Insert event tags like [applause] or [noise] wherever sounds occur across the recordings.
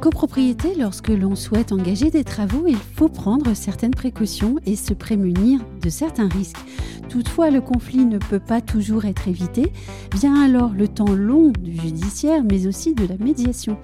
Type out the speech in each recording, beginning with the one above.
Copropriété, lorsque l'on souhaite engager des travaux, il faut prendre certaines précautions et se prémunir de certains risques. Toutefois, le conflit ne peut pas toujours être évité. Vient alors le temps long du judiciaire, mais aussi de la médiation.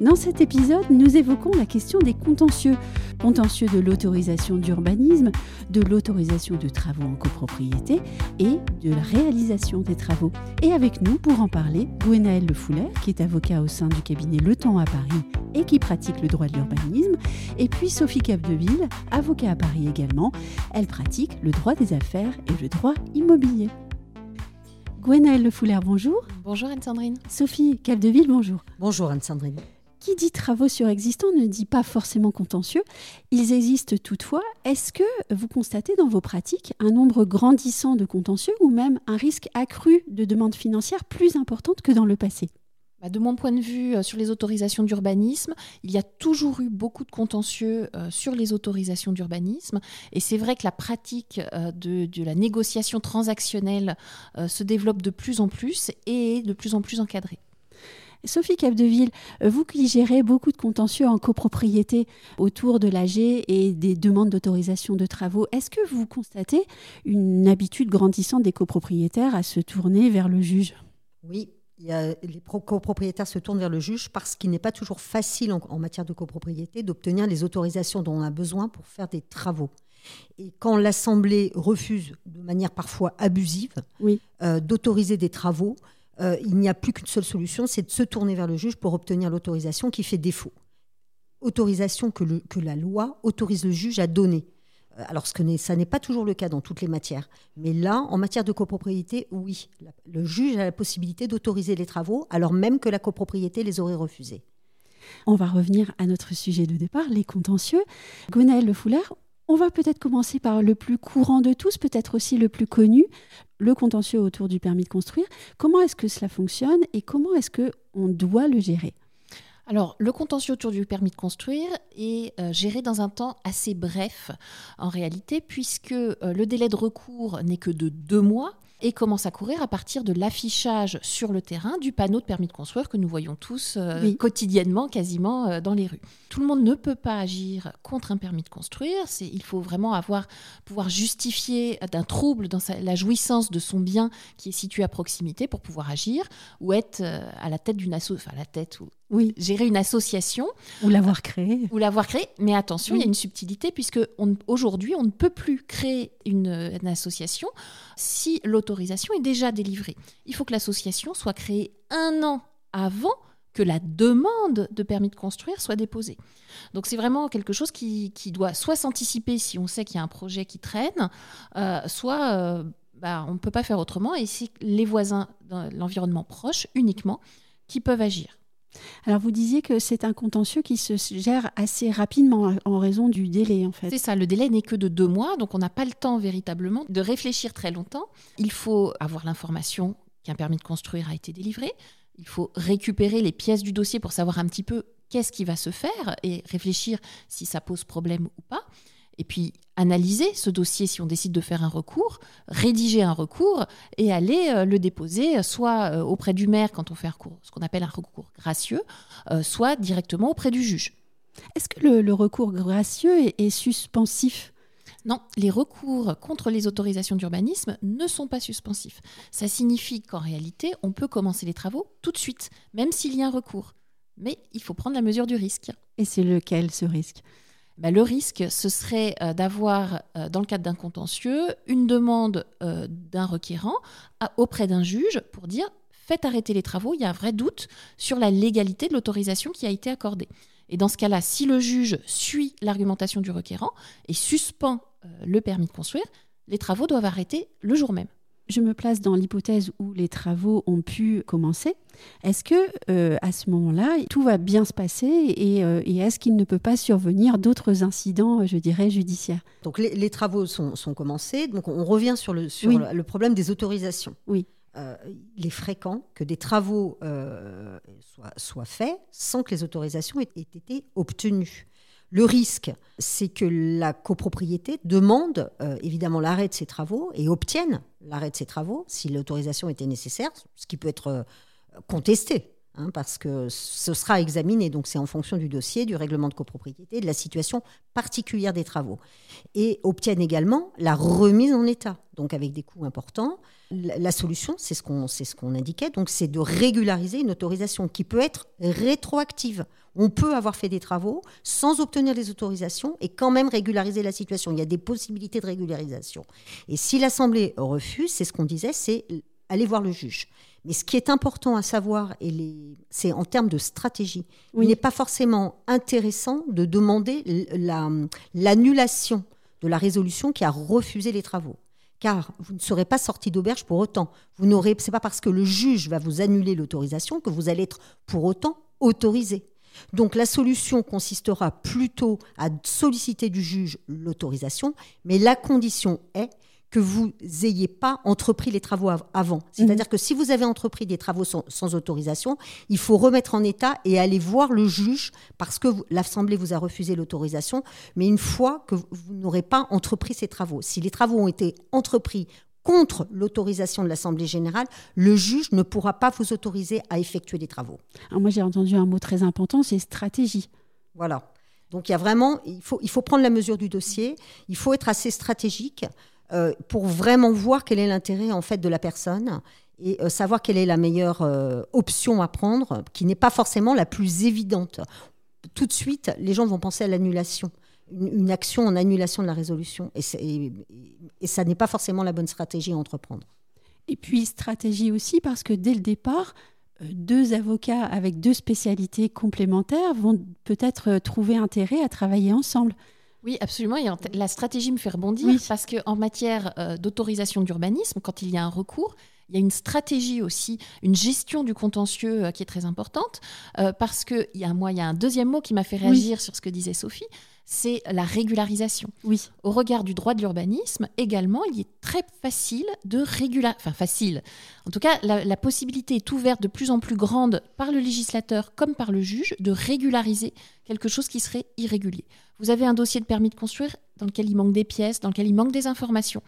Dans cet épisode, nous évoquons la question des contentieux. Contentieux de l'autorisation d'urbanisme, de l'autorisation de travaux en copropriété et de la réalisation des travaux. Et avec nous, pour en parler, Gwenaëlle Le Foulet, qui est avocat au sein du cabinet Le Temps à Paris et qui pratique le droit de l'urbanisme, et puis Sophie Capdeville, avocat à Paris également. Elle pratique le droit des affaires et le droit immobilier. Gwenaëlle Le Fouler, bonjour. Bonjour Anne-Sandrine. Sophie Capdeville, bonjour. Bonjour Anne-Sandrine. Qui dit travaux surexistants ne dit pas forcément contentieux. Ils existent toutefois. Est-ce que vous constatez dans vos pratiques un nombre grandissant de contentieux ou même un risque accru de demandes financières plus importantes que dans le passé? Bah, de mon point de vue, euh, sur les autorisations d'urbanisme, il y a toujours eu beaucoup de contentieux euh, sur les autorisations d'urbanisme. Et c'est vrai que la pratique euh, de, de, la négociation transactionnelle se développe de plus en plus et est de plus en plus encadrée. Sophie Capdeville, vous qui gérez beaucoup de contentieux en copropriété autour de l'AG et des demandes d'autorisation de travaux, est-ce que vous constatez une habitude grandissante des copropriétaires à se tourner vers le juge? Oui, les copropriétaires se tournent vers le juge parce qu'il n'est pas toujours facile en, matière de copropriété d'obtenir les autorisations dont on a besoin pour faire des travaux. Et quand l'Assemblée refuse de manière parfois abusive euh, d'autoriser des travaux, euh, il n'y a plus qu'une seule solution, c'est de se tourner vers le juge pour obtenir l'autorisation qui fait défaut. Autorisation que, la loi autorise le juge à donner. Euh, alors, ce que ça n'est pas toujours le cas dans toutes les matières. Mais là, en matière de copropriété, oui, le juge a la possibilité d'autoriser les travaux, alors même que la copropriété les aurait refusés. On va revenir à notre sujet de départ, les contentieux. Gwenaëlle Le Foulard, on va peut-être commencer par le plus courant de tous, peut-être aussi le plus connu, le contentieux autour du permis de construire. Comment est-ce que cela fonctionne et comment est-ce que on doit le gérer? Alors, le contentieux autour du permis de construire est euh, géré dans un temps assez bref en réalité, puisque euh, le délai de recours n'est que de deux mois et commence à courir à partir de l'affichage sur le terrain du panneau de permis de construire que nous voyons tous euh, quotidiennement, quasiment euh, dans les rues. Tout le monde ne peut pas agir contre un permis de construire. C'est, il faut vraiment avoir, pouvoir justifier d'un trouble dans la jouissance de son bien qui est situé à proximité pour pouvoir agir ou être euh, à la tête d'une asso, enfin la tête ou oui. gérer une association. Ou l'avoir créée. Ou l'avoir créée. Mais attention, il y a une subtilité, puisque aujourd'hui, on ne peut plus créer une, une association si l'autorisation est déjà délivrée. Il faut que l'association soit créée un an avant que la demande de permis de construire soit déposée. Donc c'est vraiment quelque chose qui, doit soit s'anticiper si on sait qu'il y a un projet qui traîne, euh, soit euh, bah, on ne peut pas faire autrement, et c'est les voisins, dans l'environnement proche uniquement, qui peuvent agir. Alors vous disiez que c'est un contentieux qui se gère assez rapidement en raison du délai en fait. C'est ça, le délai n'est que de deux mois, donc on n'a pas le temps véritablement de réfléchir très longtemps. Il faut avoir l'information qu'un permis de construire a été délivré, il faut récupérer les pièces du dossier pour savoir un petit peu qu'est-ce qui va se faire et réfléchir si ça pose problème ou pas et puis analyser ce dossier si on décide de faire un recours, rédiger un recours et aller euh, le déposer soit euh, auprès du maire quand on fait un recours, ce qu'on appelle un recours gracieux, euh, soit directement auprès du juge. Est-ce que le, recours gracieux est, est suspensif? Non, les recours contre les autorisations d'urbanisme ne sont pas suspensifs. Ça signifie qu'en réalité, on peut commencer les travaux tout de suite, même s'il y a un recours. Mais il faut prendre la mesure du risque. Et c'est lequel ce risque? Bah, le risque, ce serait euh, d'avoir, euh, dans le cadre d'un contentieux, une demande euh, d'un requérant auprès d'un juge pour dire faites arrêter les travaux, il y a un vrai doute sur la légalité de l'autorisation qui a été accordée. Et dans ce cas-là, si le juge suit l'argumentation du requérant et suspend le permis de construire, les travaux doivent arrêter le jour même. Je me place dans l'hypothèse où les travaux ont pu commencer. Est-ce que euh, à ce moment-là, tout va bien se passer et, euh, est-ce qu'il ne peut pas survenir d'autres incidents, je dirais, judiciaires? Donc les, travaux sont, commencés. Donc on revient sur le, sur le problème des autorisations. Oui. Euh, il est fréquent que des travaux soient, soient, faits sans que les autorisations aient été obtenues. Le risque, c'est que la copropriété demande euh, évidemment l'arrêt de ses travaux et obtienne l'arrêt de ses travaux si l'autorisation était nécessaire, ce qui peut être euh, contesté. Hein, parce que ce sera examiné, donc c'est en fonction du dossier, du règlement de copropriété, de la situation particulière des travaux. Et obtiennent également la remise en état, donc avec des coûts importants. La, solution, c'est ce qu'on ce qu'on indiquait, donc c'est de régulariser une autorisation qui peut être rétroactive. On peut avoir fait des travaux sans obtenir les autorisations et quand même régulariser la situation. Il y a des possibilités de régularisation. Et si l'Assemblée refuse, c'est ce qu'on disait, c'est aller voir le juge. Mais ce qui est important à savoir, c'est en termes de stratégie. Il n'est pas forcément intéressant de demander l'annulation de la résolution qui a refusé les travaux. Car vous ne serez pas sorti d'auberge pour autant. Vous n'aurez, c'est pas parce que le juge va vous annuler l'autorisation que vous allez être pour autant autorisé. Donc la solution consistera plutôt à solliciter du juge l'autorisation, mais la condition est que vous n'ayez pas entrepris les travaux avant. C'est-à-dire mhm. que si vous avez entrepris des travaux sans, autorisation, il faut remettre en état et aller voir le juge parce que l'Assemblée vous a refusé l'autorisation, mais une fois que vous n'aurez pas entrepris ces travaux. Si les travaux ont été entrepris contre l'autorisation de l'Assemblée générale, le juge ne pourra pas vous autoriser à effectuer des travaux. Alors moi j'ai entendu un mot très important, c'est stratégie. Voilà. Donc il y a vraiment, il faut, il faut prendre la mesure du dossier, il faut être assez stratégique euh, pour vraiment voir quel est l'intérêt en fait de la personne et euh, savoir quelle est la meilleure euh, option à prendre, qui n'est pas forcément la plus évidente. Tout de suite, les gens vont penser à l'annulation une, action en annulation de la résolution. Et, ça n'est pas forcément la bonne stratégie à entreprendre. Et puis stratégie aussi parce que dès le départ, deux avocats avec deux spécialités complémentaires vont peut-être trouver intérêt à travailler ensemble. Oui, absolument. Et la stratégie me fait rebondir parce qu'en matière euh, d'autorisation d'urbanisme, quand il y a un recours, il y a une stratégie aussi, une gestion du contentieux qui est très importante, parce qu'il y a moi, il y a un deuxième mot qui m'a fait réagir sur ce que disait Sophie, c'est la régularisation. Oui. Au regard du droit de l'urbanisme, également, il est très facile de régulariser. Enfin, facile. En tout cas, la, possibilité est ouverte de plus en plus grande par le législateur comme par le juge de régulariser quelque chose qui serait irrégulier. Vous avez un dossier de permis de construire dans lequel il manque des pièces, dans lequel il manque des informations,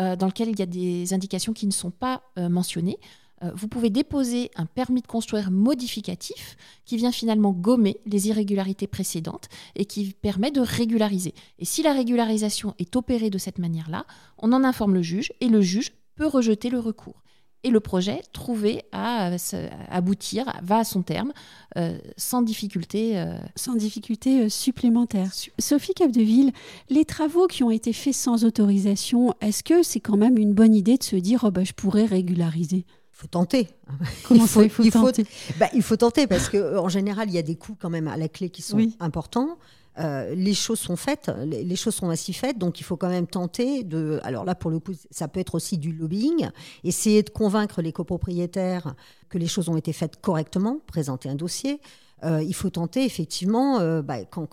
euh, dans lequel il y a des indications qui ne sont pas euh, mentionnées. Euh, vous pouvez déposer un permis de construire modificatif qui vient finalement gommer les irrégularités précédentes et qui permet de régulariser. Et si la régularisation est opérée de cette manière-là, on en informe le juge et le juge peut rejeter le recours. Et le projet, trouvé à, aboutir, va à son terme euh, sans difficulté. Euh, sans difficulté supplémentaire. Sophie Capdeville, les travaux qui ont été faits sans autorisation, est-ce que c'est quand même une bonne idée de se dire oh ben, je pourrais régulariser? Faut tenter. Comment il faut, il faut tenter bah, Il faut tenter parce qu'en général, il y a des coûts quand même à la clé qui sont importants. Euh, les choses sont faites, les, choses sont ainsi faites, donc il faut quand même tenter de. Alors là, pour le coup, ça peut être aussi du lobbying, essayer de convaincre les copropriétaires que les choses ont été faites correctement, présenter un dossier. Euh, il faut tenter effectivement, euh, bah, quand,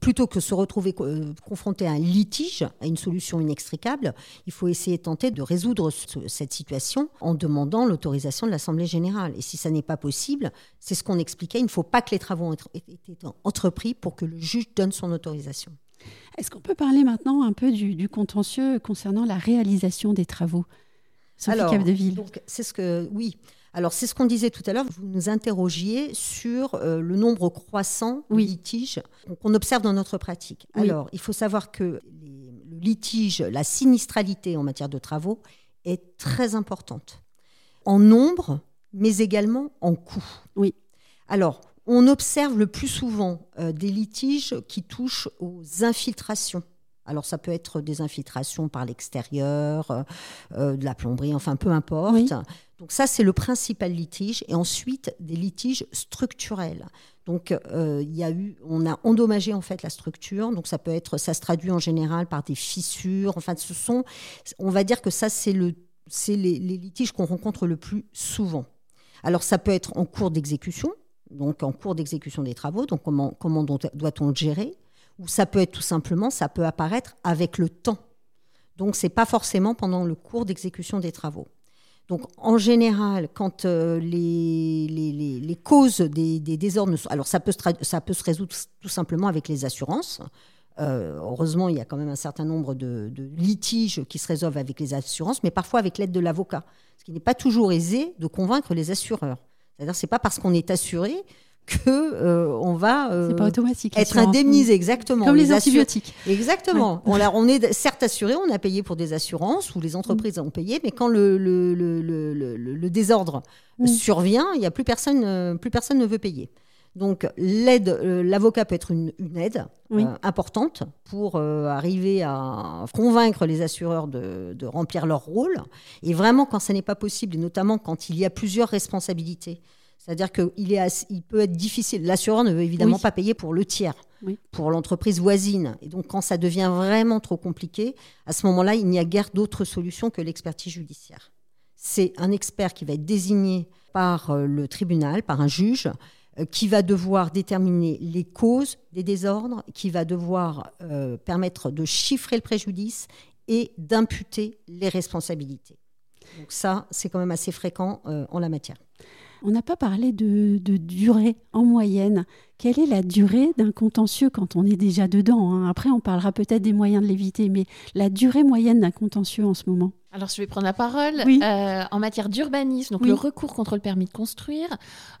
plutôt que se retrouver euh, confronté à un litige, à une solution inextricable, il faut essayer de tenter de résoudre cette situation en demandant l'autorisation de l'Assemblée générale. Et si ça n'est pas possible, c'est ce qu'on expliquait, il ne faut pas que les travaux aient été entrepris pour que le juge donne son autorisation. Est-ce qu'on peut parler maintenant un peu du, contentieux concernant la réalisation des travaux Sophie Alors, c'est ce que oui. Alors, c'est ce qu'on disait tout à l'heure. Vous nous interrogiez sur euh, le nombre croissant de litiges qu'on observe dans notre pratique. Alors, il faut savoir que le litige, la sinistralité en matière de travaux est très importante. En nombre, mais également en coût. Oui. Alors, on observe le plus souvent euh, des litiges qui touchent aux infiltrations. Alors ça peut être des infiltrations par l'extérieur, euh, de la plomberie, enfin peu importe. Donc ça, c'est le principal litige. Et ensuite, des litiges structurels. Donc, euh, il y a eu, on a endommagé en fait la structure. Donc, ça peut être, ça se traduit en général par des fissures. Enfin, ce sont, on va dire que ça, c'est le c'est les, les litiges qu'on rencontre le plus souvent. Alors ça peut être en cours d'exécution, donc en cours d'exécution des travaux, donc comment, comment doit-on le gérer? Ou ça peut être tout simplement, ça peut apparaître avec le temps. Donc c'est pas forcément pendant le cours d'exécution des travaux. Donc en général, quand euh, les, les, les, causes des, des, désordres, alors ça peut, se ça peut se résoudre tout simplement avec les assurances. Euh, heureusement, il y a quand même un certain nombre de, de, litiges qui se résolvent avec les assurances, mais parfois avec l'aide de l'avocat, ce qui n'est pas toujours aisé de convaincre les assureurs. C'est-à-dire, c'est pas parce qu'on est assuré que euh, on va euh, pas être indemnisé exactement. Comme les, antibiotiques. Exactement. On, on, est certes assuré on a payé pour des assurances ou les entreprises ont payé mais quand le, le, le, le désordre mm. survient il y a plus personne euh, plus personne ne veut payer. Donc l'aide, l'avocat peut être une, une aide importante pour arriver à convaincre les assureurs de, de, remplir leur rôle. Et vraiment, quand ce n'est pas possible, et notamment quand il y a plusieurs responsabilités, c'est-à-dire qu'il est, il peut être difficile. L'assureur ne veut évidemment pas payer pour le tiers, pour l'entreprise voisine. Et donc, quand ça devient vraiment trop compliqué, à ce moment-là, il n'y a guère d'autre solution que l'expertise judiciaire. C'est un expert qui va être désigné par euh, le tribunal, par un juge, euh, qui va devoir déterminer les causes des désordres, qui va devoir euh, permettre de chiffrer le préjudice et d'imputer les responsabilités. Donc ça, c'est quand même assez fréquent en la matière. On n'a pas parlé de, durée en moyenne. Quelle est la durée d'un contentieux quand on est déjà dedans hein? Après, on parlera peut-être des moyens de l'éviter, mais la durée moyenne d'un contentieux en ce moment alors, je vais prendre la parole. Euh, en matière d'urbanisme, donc le recours contre le permis de construire,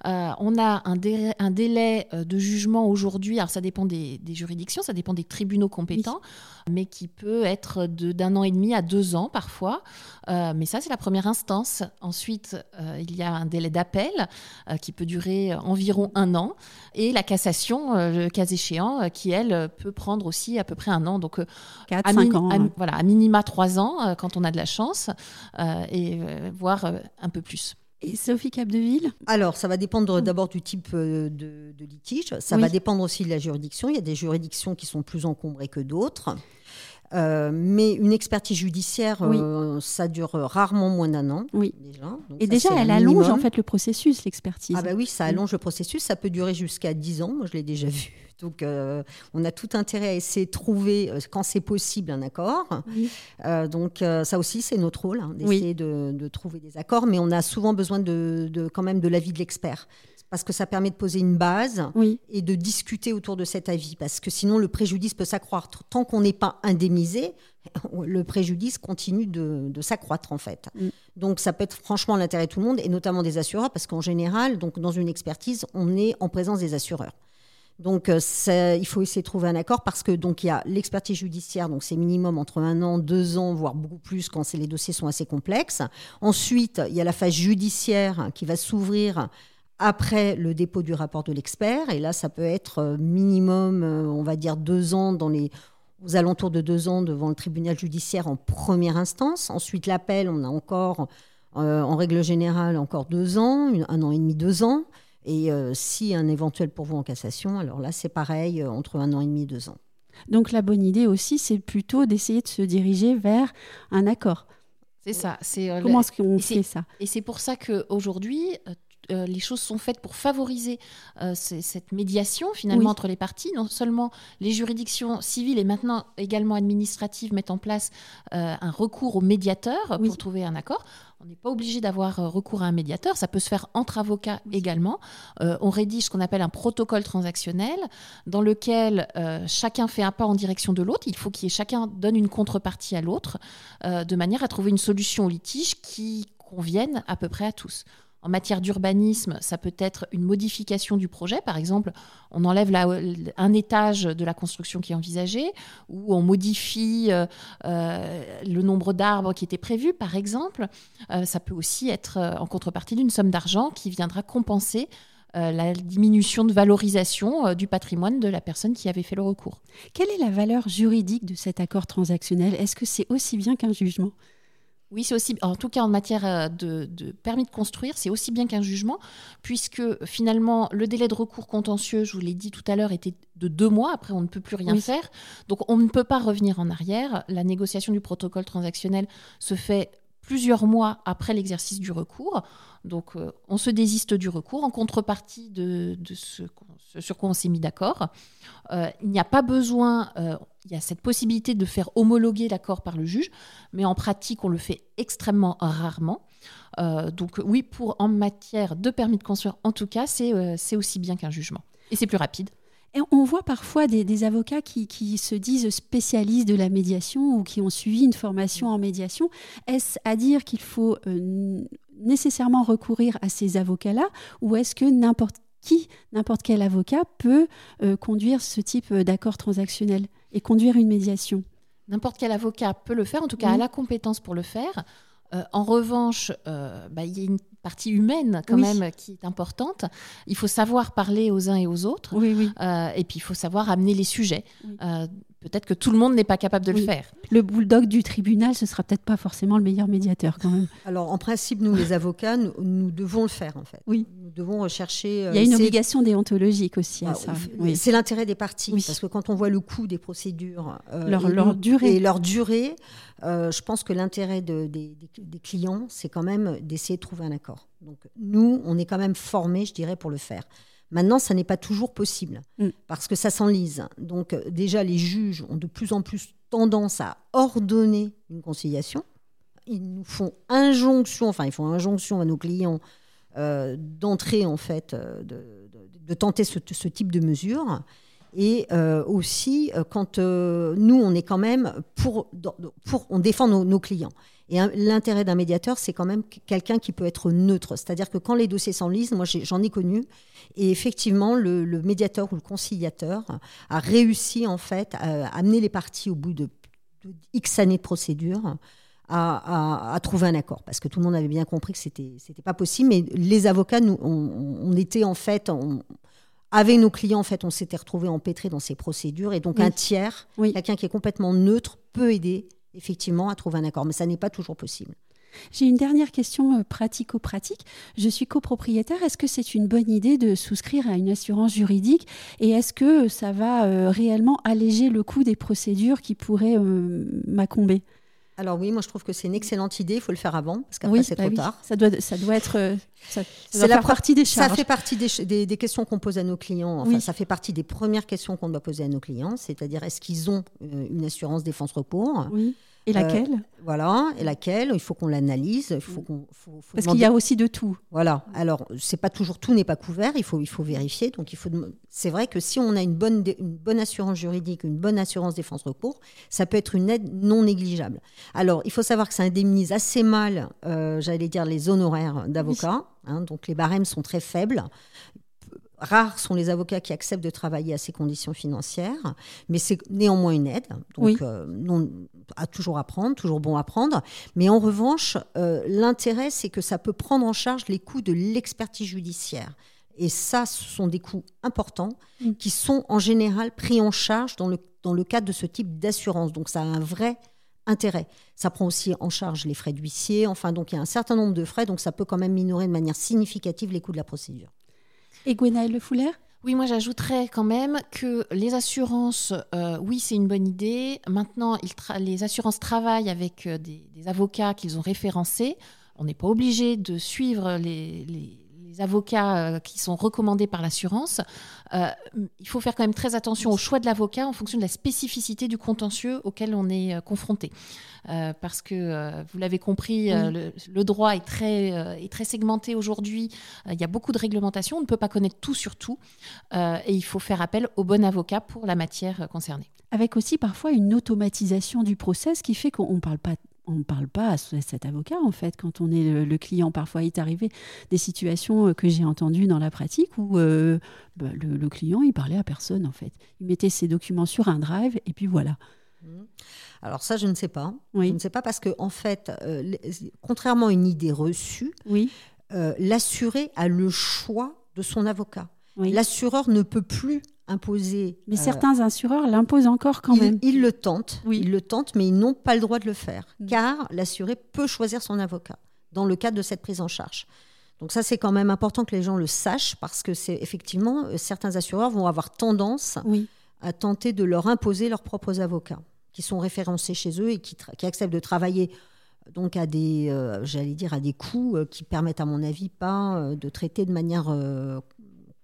euh, on a un délai, un délai, euh, de jugement aujourd'hui. Alors, ça dépend des, juridictions, ça dépend des tribunaux compétents, mais qui peut être d'un an et demi à deux ans parfois. mais ça, c'est la première instance. Ensuite, il y a un délai d'appel qui peut durer environ un an. Et la cassation, le cas échéant, qui, elle, peut prendre aussi à peu près un an. Donc, 4, 5 ans. À, voilà, à minima trois ans quand on a de la chance. Euh, et euh, voir euh, un peu plus. Et Sophie Capdeville? Alors, ça va dépendre d'abord du type de, litige. Ça va dépendre aussi de la juridiction. Il y a des juridictions qui sont plus encombrées que d'autres. mais une expertise judiciaire, ça dure rarement moins d'un an. Oui. Déjà. et déjà, elle allonge en fait le processus, l'expertise. Ah bah oui, ça allonge le processus. Ça peut durer jusqu'à 10 ans. Moi, je l'ai déjà vu. Donc, euh, on a tout intérêt à essayer de trouver, euh, quand c'est possible, un accord. Euh, donc, ça aussi, c'est notre rôle, hein, d'essayer de, trouver des accords. Mais on a souvent besoin de, quand même de l'avis de l'expert. Parce que ça permet de poser une base et de discuter autour de cet avis. Parce que sinon, le préjudice peut s'accroître. Tant qu'on n'est pas indemnisé, [laughs] le préjudice continue de, s'accroître, en fait. Mm. Donc, ça peut être franchement l'intérêt de tout le monde, et notamment des assureurs, parce qu'en général, donc, dans une expertise, on est en présence des assureurs. Donc, euh, il faut essayer de trouver un accord parce que donc il y a l'expertise judiciaire, donc c'est minimum entre un an, deux ans, voire beaucoup plus quand les dossiers sont assez complexes. Ensuite, il y a la phase judiciaire qui va s'ouvrir après le dépôt du rapport de l'expert. Et là, ça peut être euh, minimum, euh, on va dire deux ans dans les aux alentours de deux ans devant le tribunal judiciaire en première instance. Ensuite, l'appel, on a encore, en règle générale, encore deux ans, un an et demi, deux ans. Et euh, si un éventuel pourvoi en cassation, alors là, c'est pareil, euh, entre un an et demi et deux ans. Donc la bonne idée aussi, c'est plutôt d'essayer de se diriger vers un accord. C'est ça. C'est euh, Comment est-ce qu'on fait ça? Et c'est pour ça qu'aujourd'hui, les choses sont faites pour favoriser cette médiation finalement entre les parties. Non seulement les juridictions civiles et maintenant également administratives mettent en place un recours au médiateur pour trouver un accord. On n'est pas obligé d'avoir euh, recours à un médiateur, ça peut se faire entre avocats également. Euh, on rédige ce qu'on appelle un protocole transactionnel dans lequel euh, chacun fait un pas en direction de l'autre. Il faut qu'il chacun donne une contrepartie à l'autre de manière à trouver une solution au litige qui convienne à peu près à tous. En matière d'urbanisme, ça peut être une modification du projet. Par exemple, on enlève un étage de la construction qui est envisagée, ou on modifie euh, euh, le nombre d'arbres qui était prévu, par exemple. Euh, ça peut aussi être en contrepartie d'une somme d'argent qui viendra compenser la diminution de valorisation du patrimoine de la personne qui avait fait le recours. Quelle est la valeur juridique de cet accord transactionnel? Est-ce que c'est aussi bien qu'un jugement? Oui, c'est aussi, en tout cas en matière euh, de, permis de construire, c'est aussi bien qu'un jugement, puisque finalement le délai de recours contentieux, je vous l'ai dit tout à l'heure, était de deux mois. Après, on ne peut plus rien faire. Donc, on ne peut pas revenir en arrière. La négociation du protocole transactionnel se fait plusieurs mois après l'exercice du recours. Donc, euh, on se désiste du recours en contrepartie de, ce, sur quoi on s'est mis d'accord. Euh, il n'y a pas besoin, euh, il y a cette possibilité de faire homologuer l'accord par le juge, mais en pratique, on le fait extrêmement rarement. donc, oui, pour en matière de permis de construire, en tout cas, c'est aussi bien qu'un jugement. Et c'est plus rapide. Et on voit parfois des, avocats qui, se disent spécialistes de la médiation ou qui ont suivi une formation en médiation. Est-ce à dire qu'il faut euh, nécessairement recourir à ces avocats-là ou est-ce que n'importe qui, n'importe quel avocat peut euh, conduire ce type d'accord transactionnel et conduire une médiation? N'importe quel avocat peut le faire, en tout cas a la compétence pour le faire. Euh, en revanche, bah, il y a une partie humaine quand même qui est importante. Il faut savoir parler aux uns et aux autres. Euh, et puis il faut savoir amener les sujets. Euh, peut-être que tout le monde n'est pas capable de le faire. Le bulldog du tribunal, ce sera peut-être pas forcément le meilleur médiateur quand même. Alors en principe, nous les avocats, nous, devons le faire en fait. Oui. Nous devons rechercher. Il y a une obligation déontologique aussi à ah, ça. C'est l'intérêt des parties parce que quand on voit le coût des procédures, euh, leur, durée et leur durée, euh, je pense que l'intérêt des clients, c'est quand même d'essayer de trouver un accord. Donc nous, on est quand même formés, je dirais, pour le faire. Maintenant, ça n'est pas toujours possible mm. parce que ça s'enlise. Donc euh, déjà, les juges ont de plus en plus tendance à ordonner une conciliation. Ils nous font injonction, enfin ils font injonction à nos clients euh, d'entrer en fait, euh, de, tenter ce, type de mesure. Et aussi, quand nous, on est quand même pour, pour on défend nos clients. Et l'intérêt d'un médiateur, c'est quand même quelqu'un qui peut être neutre. C'est-à-dire que quand les dossiers s'enlisent, moi j'en ai, connu, et effectivement, le, médiateur ou le conciliateur a réussi en fait à amener les parties au bout de, X années de procédure. À, trouver un accord parce que tout le monde avait bien compris que c'était c'était pas possible mais les avocats nous on, était en fait avec nos clients en fait on s'était retrouvés empêtrés dans ces procédures et donc un tiers quelqu'un qui est complètement neutre peut aider effectivement à trouver un accord. Mais ça n'est pas toujours possible. J'ai une dernière question euh, pratico-pratique. Je suis copropriétaire. Est-ce que c'est une bonne idée de souscrire à une assurance juridique Et est-ce que ça va euh, réellement alléger le coût des procédures qui pourraient euh, m'accomber? Alors oui, moi je trouve que c'est une excellente idée. Il faut le faire avant parce qu'après c'est bah trop tard. Ça doit, ça doit être. ça, la partie des charges. Ça fait partie des, des, questions qu'on pose à nos clients. Enfin, ça fait partie des premières questions qu'on doit poser à nos clients. C'est-à-dire, est-ce qu'ils ont une assurance défense recours Oui. Et laquelle? euh, Voilà, et laquelle? Il faut qu'on l'analyse. Il faut qu'on. Parce qu'il y a aussi de tout. Voilà. Alors, c'est pas toujours tout n'est pas couvert. Il faut, il faut vérifier. Donc, il faut. C'est vrai que si on a une bonne, une bonne assurance juridique, une bonne assurance défense recours, ça peut être une aide non négligeable. Alors, il faut savoir que ça indemnise assez mal, euh, j'allais dire, les honoraires d'avocats. Hein, donc, les barèmes sont très faibles. Rares sont les avocats qui acceptent de travailler à ces conditions financières, mais c'est néanmoins une aide. Donc, euh, non, à toujours apprendre, toujours bon à prendre. Mais en revanche, euh, l'intérêt, c'est que ça peut prendre en charge les coûts de l'expertise judiciaire. Et ça, ce sont des coûts importants mm. qui sont en général pris en charge dans le, dans le cadre de ce type d'assurance. Donc, ça a un vrai intérêt. Ça prend aussi en charge les frais d'huissier. Enfin, donc, il y a un certain nombre de frais. Donc, ça peut quand même minorer de manière significative les coûts de la procédure. Et Gwenaëlle Le Fouler oui, moi j'ajouterais quand même que les assurances, euh, oui, c'est une bonne idée. Maintenant, les assurances travaillent avec euh, des, avocats qu'ils ont référencés. On n'est pas obligé de suivre les, avocats euh, qui sont recommandés par l'assurance. il faut faire quand même très attention au choix de l'avocat en fonction de la spécificité du contentieux auquel on est confronté. Euh, parce que euh, vous l'avez compris, euh, le, droit est très, est très segmenté aujourd'hui. il y a beaucoup de réglementations, on ne peut pas connaître tout sur tout, et il faut faire appel au bon avocat pour la matière concernée. Avec aussi parfois une automatisation du process qui fait qu'on ne parle pas on ne parle pas à cet avocat, en fait, quand on est le, client. Parfois, il est arrivé des situations que j'ai entendues dans la pratique où bah, le, client, il parlait à personne, en fait. Il mettait ses documents sur un drive et puis voilà. Mmh. Alors ça, je ne sais pas. Je ne sais pas parce que en fait, euh, contrairement à une idée reçue, oui. Euh, l'assuré a le choix de son avocat. L'assureur ne peut plus imposer. Mais certains assureurs l'imposent encore quand même. Ils le tentent, oui. ils le tentent, mais ils n'ont pas le droit de le faire, mm. car l'assuré peut choisir son avocat dans le cadre de cette prise en charge. Donc ça, c'est quand même important que les gens le sachent, parce que c'est effectivement euh, certains assureurs vont avoir tendance à tenter de leur imposer leurs propres avocats qui sont référencés chez eux et qui, acceptent de travailler donc à des, euh, j'allais dire, à des coûts euh, qui permettent, à mon avis, pas euh, de traiter de manière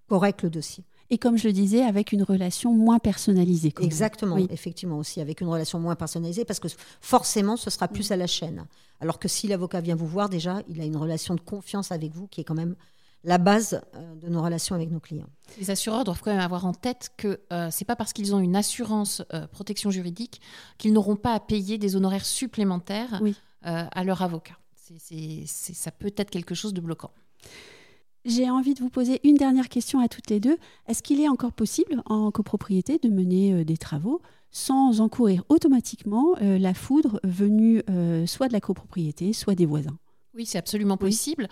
correcte le dossier. Et comme je le disais, avec une relation moins personnalisée. Exactement, effectivement aussi, avec une relation moins personnalisée, parce que forcément, ce sera plus à la chaîne. Alors que si l'avocat vient vous voir, déjà, il a une relation de confiance avec vous qui est quand même la base de nos relations avec nos clients. Les assureurs doivent quand même avoir en tête que ce c'est pas parce qu'ils ont une assurance protection juridique qu'ils n'auront pas à payer des honoraires supplémentaires oui. Euh, à leur avocat. C'est, ça peut être quelque chose de bloquant. J'ai envie de vous poser une dernière question à toutes les deux. Est-ce qu'il est encore possible en copropriété de mener euh, des travaux sans encourir automatiquement euh, la foudre venue soit de la copropriété, soit des voisins? Oui, c'est absolument possible.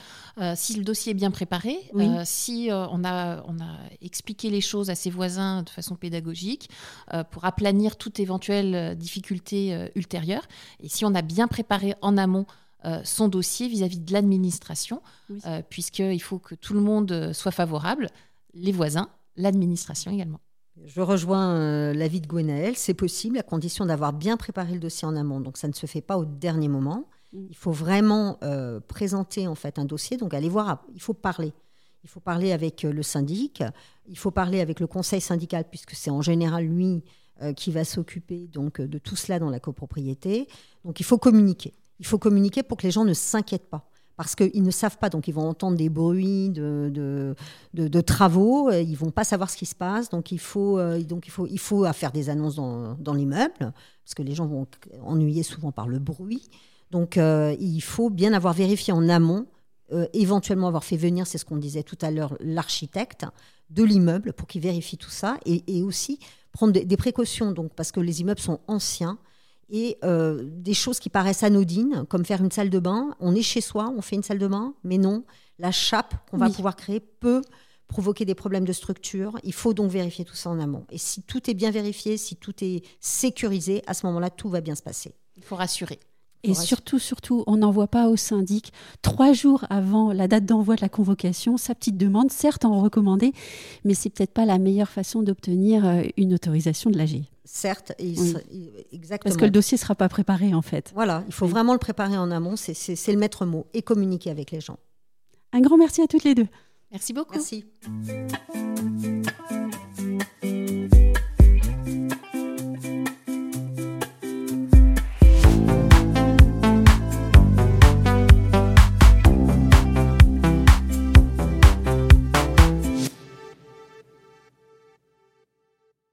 si le dossier est bien préparé, si on, a, on a expliqué les choses à ses voisins de façon pédagogique pour aplanir toute éventuelle difficulté ultérieure, et si on a bien préparé en amont son dossier vis-à-vis de l'administration, puisqu'il faut que tout le monde soit favorable, les voisins, l'administration également. Je rejoins l'avis de Gwenaël, c'est possible à condition d'avoir bien préparé le dossier en amont, donc ça ne se fait pas au dernier moment. Il faut vraiment euh, présenter en fait un dossier. Donc aller voir, il faut parler. Il faut parler avec euh, le syndic, il faut parler avec le conseil syndical puisque c'est en général lui euh, qui va s'occuper donc de tout cela dans la copropriété. Donc il faut communiquer. Il faut communiquer pour que les gens ne s'inquiètent pas. Parce qu'ils ne savent pas, donc ils vont entendre des bruits de, de, travaux, ils vont pas savoir ce qui se passe, donc il faut, donc il faut, il faut faire des annonces dans, dans l'immeuble, parce que les gens vont ennuyer souvent par le bruit. Donc euh, il faut bien avoir vérifié en amont, euh, éventuellement avoir fait venir, c'est ce qu'on disait tout à l'heure, l'architecte de l'immeuble pour qu'il vérifie tout ça. Et, aussi prendre des, précautions, donc, parce que les immeubles sont anciens et euh, des choses qui paraissent anodines, comme faire une salle de bain. On est chez soi, on fait une salle de bain, mais non, la chape qu'on va pouvoir créer peut provoquer des problèmes de structure. Il faut donc vérifier tout ça en amont. Et si tout est bien vérifié, si tout est sécurisé, à ce moment-là, tout va bien se passer. Il faut rassurer. Et surtout, surtout, on n'envoie pas au syndic trois jours avant la date d'envoi de la convocation sa petite demande, certes en recommandé, mais c'est peut-être pas la meilleure façon d'obtenir euh, une autorisation de l'AG. Certes, exactement. Parce que le dossier ne sera pas préparé en fait. Voilà, il faut vraiment le préparer en amont, c'est le maître mot, et communiquer avec les gens. Un grand merci à toutes les deux. Merci beaucoup. Merci.